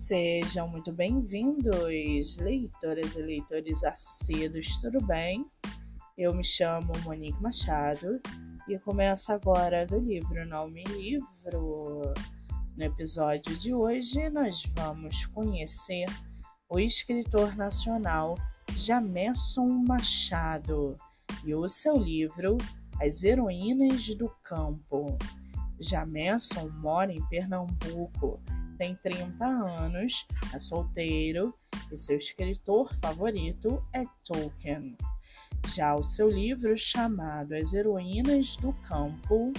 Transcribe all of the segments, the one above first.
Sejam muito bem-vindos, leitoras e leitores assíduos, tudo bem? Eu me chamo Monique Machado e começo agora do livro Não Me Livro. No episódio de hoje, nós vamos conhecer o escritor nacional Jamerson Machado e o seu livro As Heroínas do Campo. Jamerson mora em Pernambuco, tem 30 anos, é solteiro e seu escritor favorito é Tolkien. Já o seu livro chamado As Heroínas do Campo,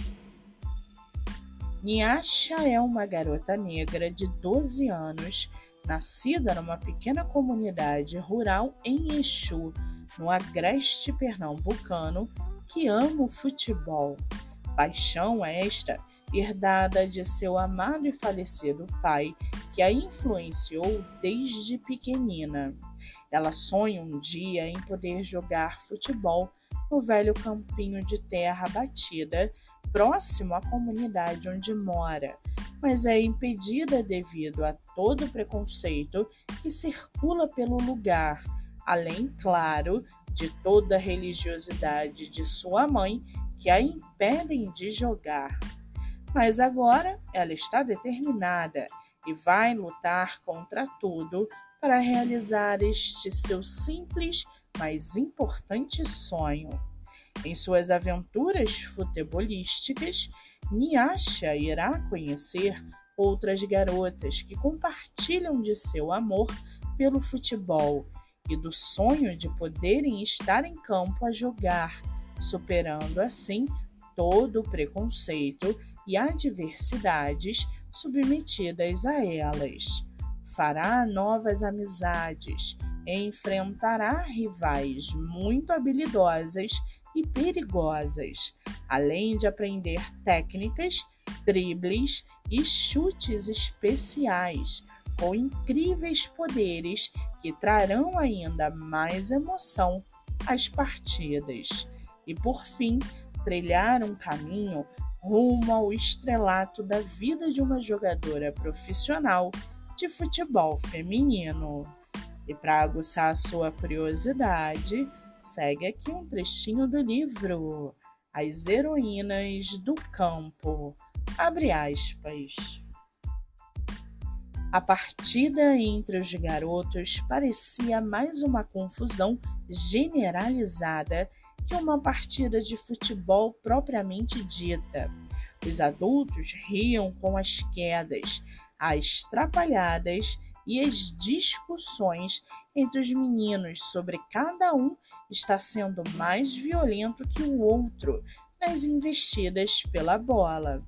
Nyasha é uma garota negra de 12 anos, nascida numa pequena comunidade rural em Exu, no agreste pernambucano, que ama o futebol. Paixão esta herdada de seu amado e falecido pai, que a influenciou desde pequenina. Ela sonha um dia em poder jogar futebol no velho campinho de terra batida, próximo à comunidade onde mora, mas é impedida devido a todo o preconceito que circula pelo lugar, além, claro, de toda a religiosidade de sua mãe que a impedem de jogar. Mas agora ela está determinada e vai lutar contra tudo para realizar este seu simples, mas importante sonho. Em suas aventuras futebolísticas, Niasha irá conhecer outras garotas que compartilham de seu amor pelo futebol e do sonho de poderem estar em campo a jogar, superando assim todo o preconceito e adversidades submetidas a elas. Fará novas amizades, enfrentará rivais muito habilidosas e perigosas, além de aprender técnicas, dribles e chutes especiais com incríveis poderes que trarão ainda mais emoção às partidas. E por fim, trilhar um caminho rumo ao estrelato da vida de uma jogadora profissional de futebol feminino. E para aguçar a sua curiosidade, segue aqui um trechinho do livro As Heroínas do Campo. Abre aspas. A partida entre os garotos parecia mais uma confusão generalizada que uma partida de futebol propriamente dita. Os adultos riam com as quedas, as trapalhadas e as discussões entre os meninos sobre cada um está sendo mais violento que o outro nas investidas pela bola.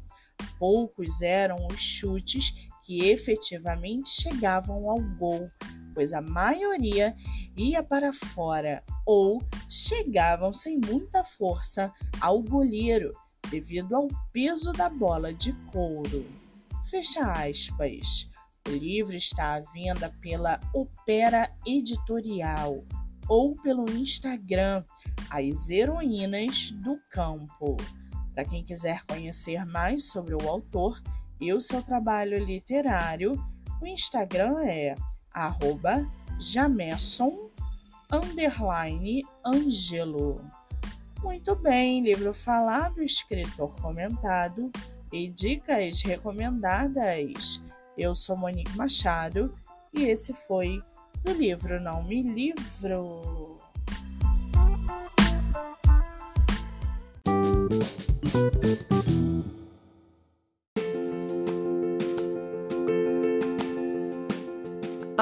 Poucos eram os chutes que efetivamente chegavam ao gol, pois a maioria ia para fora ou chegavam sem muita força ao goleiro devido ao peso da bola de couro. Fecha aspas. O livro está à venda pela Opera Editorial ou pelo Instagram As Heroínas do Campo. Para quem quiser conhecer mais sobre o autor e o seu trabalho literário, o Instagram é arroba Jamerson underline Angelo. Muito bem, livro falado, escritor comentado e dicas recomendadas. Eu sou Monique Machado e esse foi o livro Não Me Livro.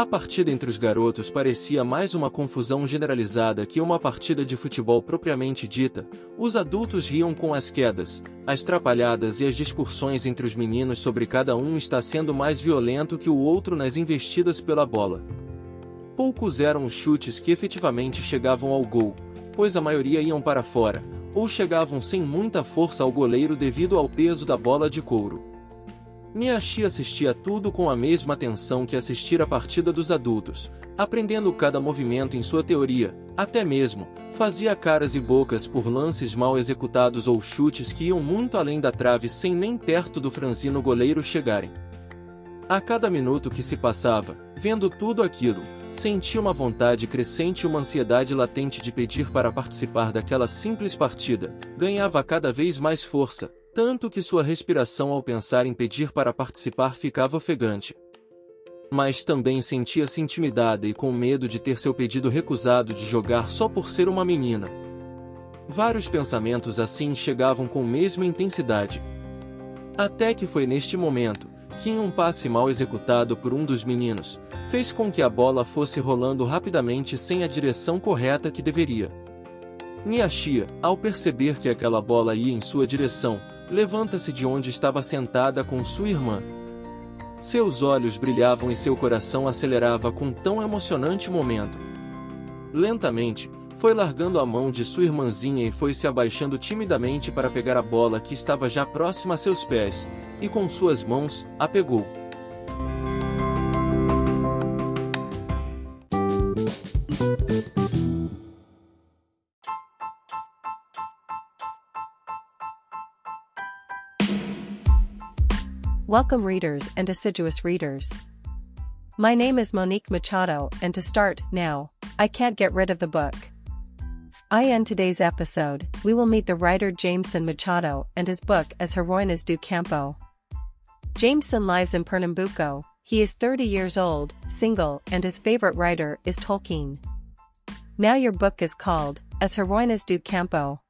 A partida entre os garotos parecia mais uma confusão generalizada que uma partida de futebol propriamente dita. Os adultos riam com as quedas, as trapalhadas e as discussões entre os meninos sobre cada um está sendo mais violento que o outro nas investidas pela bola. Poucos eram os chutes que efetivamente chegavam ao gol, pois a maioria iam para fora, ou chegavam sem muita força ao goleiro devido ao peso da bola de couro. Miyashi assistia tudo com a mesma atenção que assistir a partida dos adultos, aprendendo cada movimento em sua teoria, até mesmo, fazia caras e bocas por lances mal executados ou chutes que iam muito além da trave sem nem perto do franzino goleiro chegarem. A cada minuto que se passava, vendo tudo aquilo, sentia uma vontade crescente e uma ansiedade latente de pedir para participar daquela simples partida. Ganhava cada vez mais força, tanto que sua respiração ao pensar em pedir para participar ficava ofegante. Mas também sentia-se intimidada e com medo de ter seu pedido recusado de jogar só por ser uma menina. Vários pensamentos assim chegavam com mesma intensidade. Até que foi neste momento, que um passe mal executado por um dos meninos, fez com que a bola fosse rolando rapidamente sem a direção correta que deveria. Niyashia, ao perceber que aquela bola ia em sua direção, levanta-se de onde estava sentada com sua irmã. Seus olhos brilhavam e seu coração acelerava com tão emocionante momento. Lentamente, foi largando a mão de sua irmãzinha e foi se abaixando timidamente para pegar a bola que estava já próxima a seus pés, e com suas mãos, a pegou. Welcome readers and assiduous readers. My name is Monique Machado and to start, now, I can't get rid of the book. I end today's episode, we will meet the writer Jameson Machado and his book As Heroínas do Campo. Jameson lives in Pernambuco, he is 30 years old, single, and his favorite writer is Tolkien. Now your book is called, As Heroínas do Campo.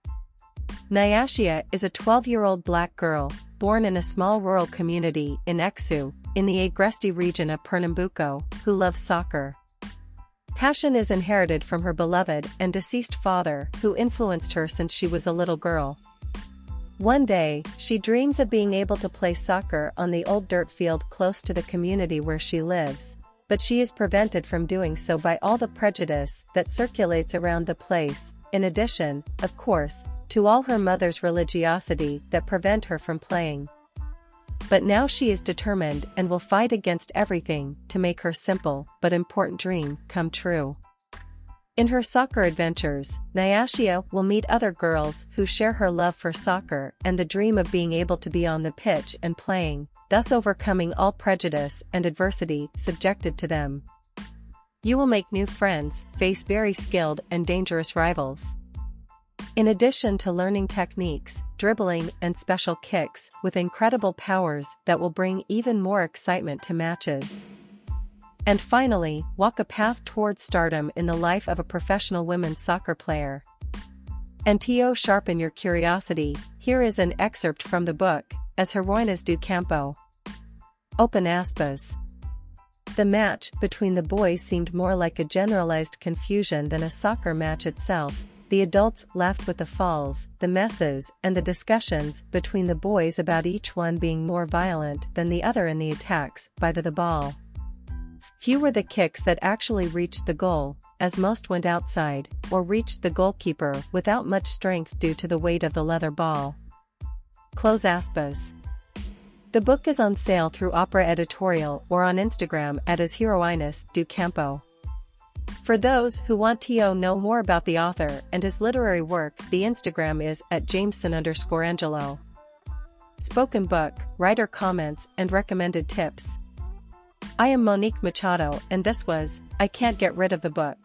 Nyashia is a 12-year-old black girl, born in a small rural community in Exu, in the Agresti region of Pernambuco, who loves soccer. Passion is inherited from her beloved and deceased father who influenced her since she was a little girl. One day, she dreams of being able to play soccer on the old dirt field close to the community where she lives, but she is prevented from doing so by all the prejudice that circulates around the place, in addition, of course, to all her mother's religiosity that prevent her from playing but now she is determined and will fight against everything to make her simple but important dream come true. In her soccer adventures, Nyashia will meet other girls who share her love for soccer and the dream of being able to be on the pitch and playing, thus overcoming all prejudice and adversity subjected to them. You will make new friends, face very skilled and dangerous rivals. In addition to learning techniques, dribbling, and special kicks with incredible powers that will bring even more excitement to matches. And finally, walk a path towards stardom in the life of a professional women's soccer player. And to sharpen your curiosity, here is an excerpt from the book, As Heroínas do Campo. Open aspas. The match between the boys seemed more like a generalized confusion than a soccer match itself, the adults laughed with the falls, the messes, and the discussions between the boys about each one being more violent than the other in the attacks by the, the ball. Few were the kicks that actually reached the goal, as most went outside, or reached the goalkeeper without much strength due to the weight of the leather ball. Close aspas. The book is on sale through Opera Editorial or on Instagram at As Heroinus do Campo. For those who want to know more about the author and his literary work, the Instagram is at Jameson underscore Angelo. Spoken book, writer comments, and recommended tips. I am Monique Machado, and this was I Can't Get Rid of the Book.